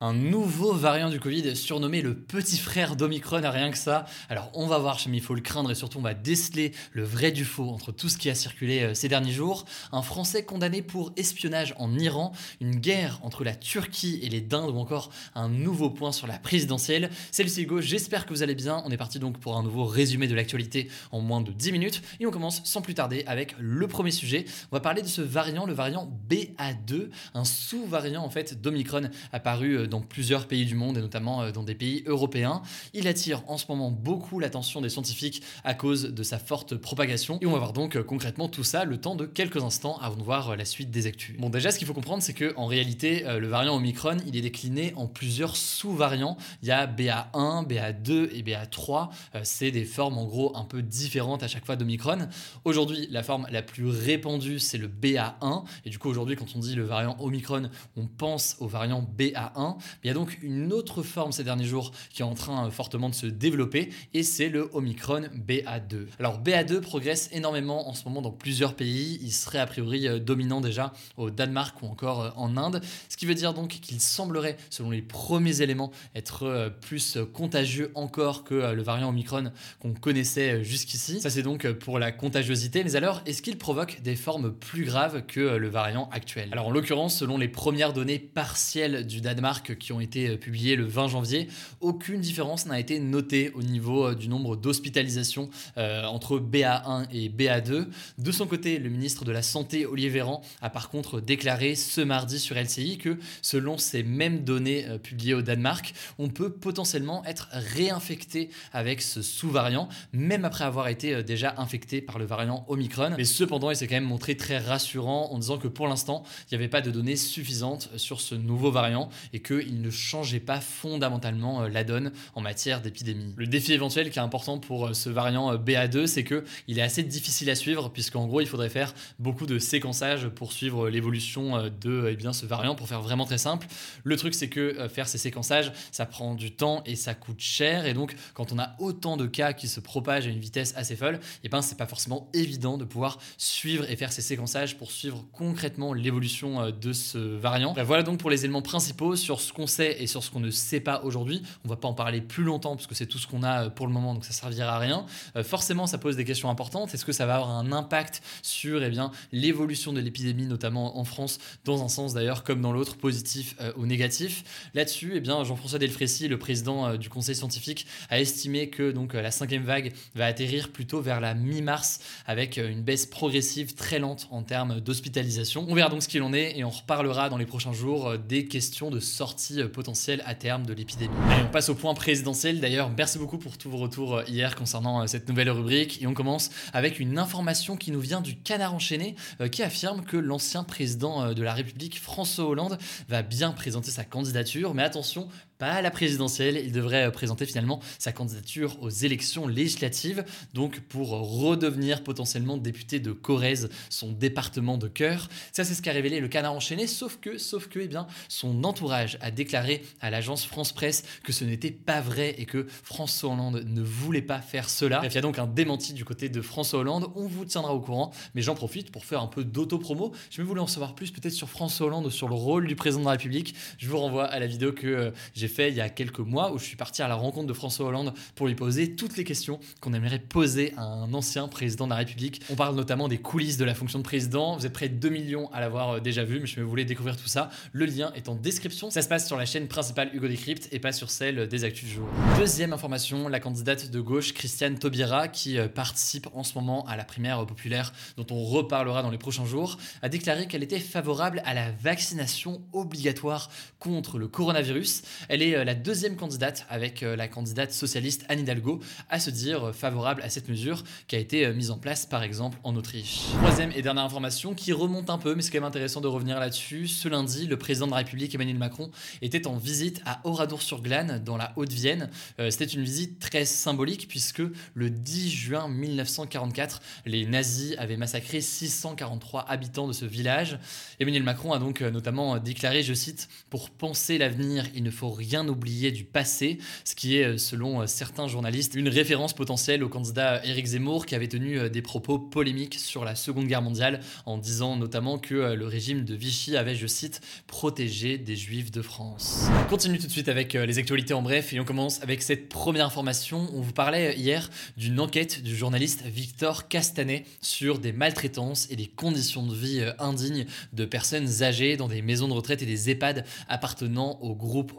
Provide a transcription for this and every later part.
Un nouveau variant du Covid surnommé le petit frère d'Omicron, rien que ça. Alors on va voir, mais il faut le craindre et surtout on va déceler le vrai du faux entre tout ce qui a circulé euh, ces derniers jours. Un Français condamné pour espionnage en Iran, une guerre entre la Turquie et les Dindes ou encore un nouveau point sur la présidentielle. C'est le Hugo, j'espère que vous allez bien. On est parti donc pour un nouveau résumé de l'actualité en moins de 10 minutes et on commence sans plus tarder avec le premier sujet. On va parler de ce variant, le variant BA2, un sous-variant en fait d'Omicron apparu euh, dans plusieurs pays du monde et notamment euh, dans des pays européens. Il attire en ce moment beaucoup l'attention des scientifiques à cause de sa forte propagation et on va voir donc euh, concrètement tout ça le temps de quelques instants avant de voir euh, la suite des actus. Bon déjà ce qu'il faut comprendre c'est que en réalité le variant Omicron il est décliné en plusieurs sous-variants. Il y a BA1, BA2 et BA3. C'est des formes en gros un peu différentes à chaque fois d'Omicron. Aujourd'hui la forme la plus répandue c'est le BA1 et du coup aujourd'hui quand on dit le variant Omicron on pense au variant BA1 il y a donc une autre forme ces derniers jours qui est en train euh, fortement de se développer et c'est le Omicron BA2. Alors BA2 progresse énormément en ce moment dans plusieurs pays. Il serait a priori euh, dominant déjà au Danemark ou encore euh, en Inde. Ce qui veut dire donc qu'il semblerait, selon les premiers éléments, être plus contagieux encore que le variant Omicron qu'on connaissait jusqu'ici. Ça c'est donc pour la contagiosité. Mais alors, est-ce qu'il provoque des formes plus graves que le variant actuel? Alors en l'occurrence, selon les premières données partielles du Danemark qui ont été euh, publiés le 20 janvier, aucune différence n'a été notée au niveau euh, du nombre d'hospitalisations euh, entre BA1 et BA2. De son côté, le ministre de la Santé, Olivier Véran, a par contre déclaré ce mardi sur LCI que selon ces mêmes données publiées au Danemark, on peut potentiellement être réinfecté avec ce sous-variant, même après avoir été déjà infecté par le variant Omicron. Mais cependant, il s'est quand même montré très rassurant en disant que pour l'instant, il n'y avait pas de données suffisantes sur ce nouveau variant et que il ne changeait pas fondamentalement euh, la donne en matière d'épidémie. Le défi éventuel qui est important pour euh, ce variant euh, BA2, c'est que il est assez difficile à suivre puisqu'en gros il faudrait faire beaucoup de séquençage pour suivre l'évolution de eh bien, ce variant pour faire vraiment très simple. Le truc c'est que faire ces séquençages, ça prend du temps et ça coûte cher et donc quand on a autant de cas qui se propagent à une vitesse assez folle, eh ben c'est pas forcément évident de pouvoir suivre et faire ces séquençages pour suivre concrètement l'évolution de ce variant. voilà donc pour les éléments principaux sur ce qu'on sait et sur ce qu'on ne sait pas aujourd'hui. On va pas en parler plus longtemps parce que c'est tout ce qu'on a euh, pour le moment, donc ça servira à rien. Euh, forcément, ça pose des questions importantes. Est-ce que ça va avoir un impact sur eh l'évolution de l'épidémie, notamment en France, dans un sens d'ailleurs comme dans l'autre, positif euh, ou négatif? Là-dessus, eh Jean-François Delfrécy, le président du Conseil scientifique, a estimé que donc la cinquième vague va atterrir plutôt vers la mi-mars avec une baisse progressive très lente en termes d'hospitalisation. On verra donc ce qu'il en est et on reparlera dans les prochains jours des questions de sortie potentiel à terme de l'épidémie. On passe au point présidentiel. D'ailleurs, merci beaucoup pour tous vos retours euh, hier concernant euh, cette nouvelle rubrique. Et on commence avec une information qui nous vient du Canard enchaîné, euh, qui affirme que l'ancien président de la République, François Hollande, va bien présenter sa candidature. Mais attention, pas à la présidentielle, il devrait euh, présenter finalement sa candidature aux élections législatives, donc pour redevenir potentiellement député de Corrèze, son département de cœur. Ça, c'est ce qu'a révélé le canard enchaîné, sauf que, sauf que, eh bien, son entourage a déclaré à l'agence France Presse que ce n'était pas vrai et que François Hollande ne voulait pas faire cela. Bref, il y a donc un démenti du côté de François Hollande, on vous tiendra au courant, mais j'en profite pour faire un peu d'auto-promo. Je voulais en savoir plus peut-être sur François Hollande sur le rôle du président de la République. Je vous renvoie à la vidéo que euh, j'ai fait il y a quelques mois où je suis parti à la rencontre de François Hollande pour lui poser toutes les questions qu'on aimerait poser à un ancien président de la République. On parle notamment des coulisses de la fonction de président. Vous êtes près de 2 millions à l'avoir euh, déjà vu, mais je voulais découvrir tout ça. Le lien est en description. Ça se se passe sur la chaîne principale Hugo Décrypte et pas sur celle des Actus du jour. Deuxième information, la candidate de gauche Christiane Taubira, qui euh, participe en ce moment à la primaire populaire dont on reparlera dans les prochains jours, a déclaré qu'elle était favorable à la vaccination obligatoire contre le coronavirus. Elle est euh, la deuxième candidate avec euh, la candidate socialiste Anne Hidalgo à se dire favorable à cette mesure qui a été mise en place par exemple en Autriche. Troisième et dernière information qui remonte un peu, mais c'est quand même intéressant de revenir là-dessus. Ce lundi, le président de la République Emmanuel Macron était en visite à Oradour-sur-Glane dans la Haute-Vienne. C'était une visite très symbolique puisque le 10 juin 1900 1944, les nazis avaient massacré 643 habitants de ce village. Emmanuel Macron a donc euh, notamment déclaré, je cite, Pour penser l'avenir, il ne faut rien oublier du passé, ce qui est, euh, selon euh, certains journalistes, une référence potentielle au candidat Éric Zemmour qui avait tenu des propos polémiques sur la Seconde Guerre mondiale en disant notamment que le régime de Vichy avait, je cite, protégé des juifs de France. On continue tout de suite avec les actualités en bref et on commence avec cette première information. On vous parlait hier d'une enquête du journaliste Victor Castanet sur des maltraitances et des conditions de vie euh, indignes de personnes âgées dans des maisons de retraite et des EHPAD appartenant au groupe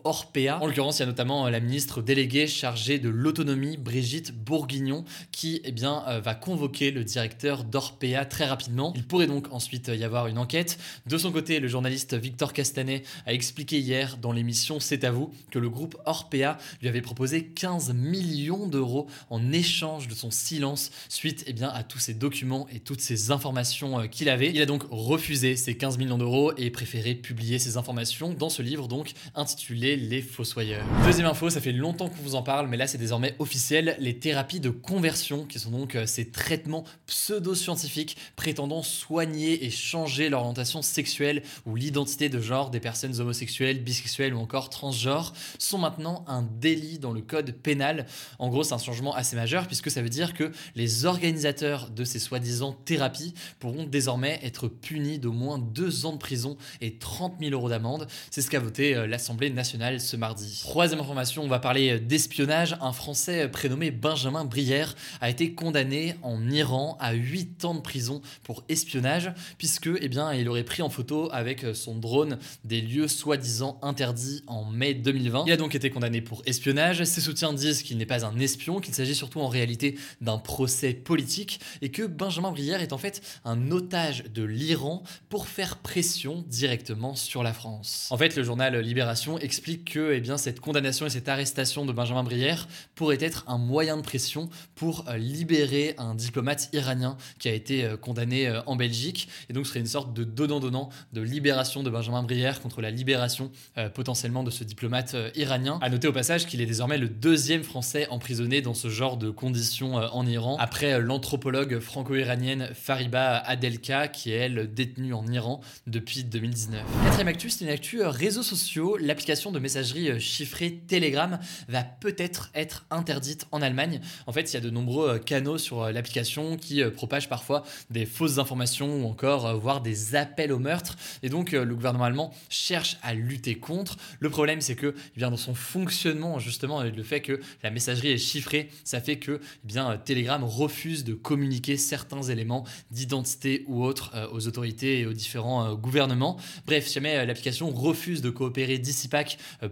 En l'occurrence, il y a notamment euh, la ministre déléguée chargée de l'autonomie, Brigitte Bourguignon, qui eh bien, euh, va convoquer le directeur d'Orpea très rapidement. Il pourrait donc ensuite y avoir une enquête. De son côté, le journaliste Victor Castanet a expliqué hier dans l'émission C'est à vous que le groupe Orpea lui avait proposé 15 millions d'euros en échange de son silence suite eh bien, à tous ces documents et toutes ces informations euh, qu'il avait. Il a donc refusé ces 15 millions d'euros et préféré publier ces informations dans ce livre donc intitulé Les Fossoyeurs. Deuxième info, ça fait longtemps qu'on vous en parle, mais là c'est désormais officiel, les thérapies de conversion, qui sont donc euh, ces traitements pseudo-scientifiques prétendant soigner et changer l'orientation sexuelle ou l'identité de genre des personnes homosexuelles, bisexuelles ou encore transgenres, sont maintenant un délit dans le code pénal. En gros, c'est un changement assez majeur puisque ça veut dire que les organisateurs de ces soi-disant thérapies pourront désormais être punis d'au moins deux ans de prison et 30 000 euros d'amende. C'est ce qu'a voté euh, l'Assemblée nationale mardi. Troisième information, on va parler euh, d'espionnage. Un Français euh, prénommé Benjamin Brière a été condamné en Iran à 8 ans de prison pour espionnage, puisque eh bien, il aurait pris en photo avec son drone des lieux soi-disant interdits en mai 2020. Il a donc été condamné pour espionnage. Ses soutiens disent qu'il n'est pas un espion, qu'il s'agit surtout en réalité d'un procès politique et que Benjamin Brière est en fait un otage de l'Iran pour faire pression directement sur la France. En fait, le journal Libération explique que eh bien, cette condamnation et cette arrestation de Benjamin Brière pourrait être un moyen de pression pour euh, libérer un diplomate iranien qui a été euh, condamné euh, en Belgique et donc ce serait une sorte de donnant-donnant de libération de Benjamin Brière contre la libération potentiellement de ce diplomate iranien. À noter au passage qu'il est désormais le deuxième Français emprisonné dans ce genre de conditions en Iran après l'anthropologue franco-iranienne Fariba Adelka, qui est elle détenue en Iran depuis 2019. Quatrième actu, c'est une actu réseaux sociaux. L'application de messagerie euh, chiffrée Telegram va peut-être être interdite en Allemagne. En fait, il y a de nombreux canaux sur l'application qui propagent parfois des fausses informations ou encore voire des appels au meurtre. Et donc, le gouvernement allemand cherche à lutter contre. Le problème, c'est que eh bien, dans son fonctionnement, justement, le fait que la messagerie est chiffrée, ça fait que eh bien, Telegram refuse de communiquer certains éléments d'identité ou autres euh, aux autorités et aux différents euh, gouvernements. Bref, jamais euh, l'application refuse de coopérer d'ici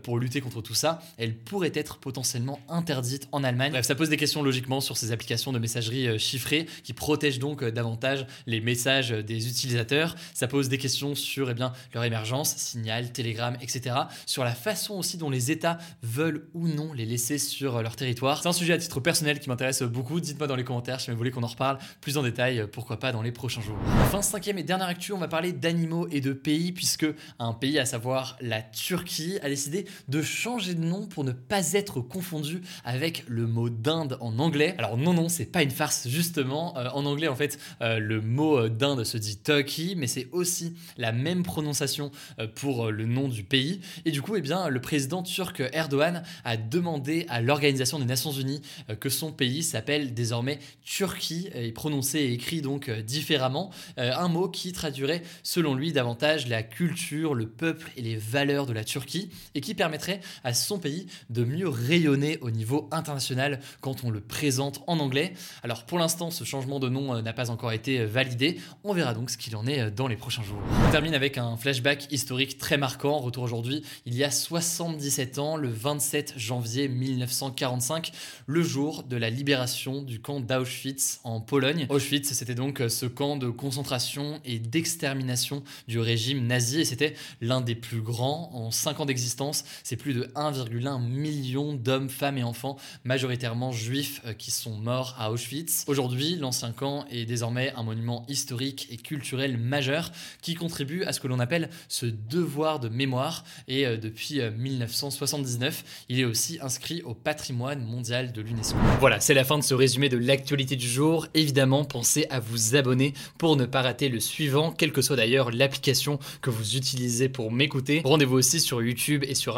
pour lutter contre tout ça, elle pourrait être potentiellement interdite en Allemagne. Bref, ça pose des questions logiquement sur ces applications de messagerie chiffrée qui protègent donc davantage les messages des utilisateurs. Ça pose des questions sur eh bien, leur émergence, Signal, Telegram, etc. Sur la façon aussi dont les États veulent ou non les laisser sur leur territoire. C'est un sujet à titre personnel qui m'intéresse beaucoup. Dites-moi dans les commentaires si vous voulez qu'on en reparle plus en détail, euh, pourquoi pas dans les prochains jours. Enfin, cinquième et dernière actu, on va parler d'animaux et de pays, puisque un pays, à savoir la Turquie, a décidé de changer de nom pour ne pas être confondu avec le mot dinde en anglais. Alors non, non, c'est pas une farce, justement. Euh, en anglais, en fait, euh, le mot dinde se dit Turkey, mais c'est aussi la même prononciation pour le nom du pays. Et du coup, eh bien, le président turc Erdogan a demandé à l'Organisation des Nations Unies que son pays s'appelle désormais Turquie est prononcé et écrit donc euh, différemment, euh, un mot qui traduirait selon lui davantage la culture, le peuple et les valeurs de la Turquie et qui permettrait à son pays de mieux rayonner au niveau international quand on le présente en anglais. Alors pour l'instant, ce changement de nom euh, n'a pas encore été validé. On verra donc ce qu'il en est dans les prochains jours. On termine avec un flashback historique très marquant. Retour aujourd'hui, il y a 77 ans, le 27 janvier 1945, le jour de la libération du camp d'Auschwitz en Pologne. Auschwitz, c'était donc ce camp de concentration et d'extermination du régime nazi et c'était l'un des plus grands en 5 ans d'existence. C'est plus de 1,1 million d'hommes, femmes et enfants, majoritairement juifs, euh, qui sont morts à Auschwitz. Aujourd'hui, l'ancien camp est désormais un monument historique et culturel majeur qui contribue à ce que l'on appelle ce devoir de mémoire et euh, depuis 1979, euh, il est aussi inscrit au patrimoine mondial de l'UNESCO. Voilà, c'est la fin de ce résumé de l'actualité du jour. Évidemment, pensez à vous abonner pour ne pas rater le suivant, quelle que soit d'ailleurs l'application que vous utilisez pour m'écouter. Rendez-vous aussi sur YouTube et sur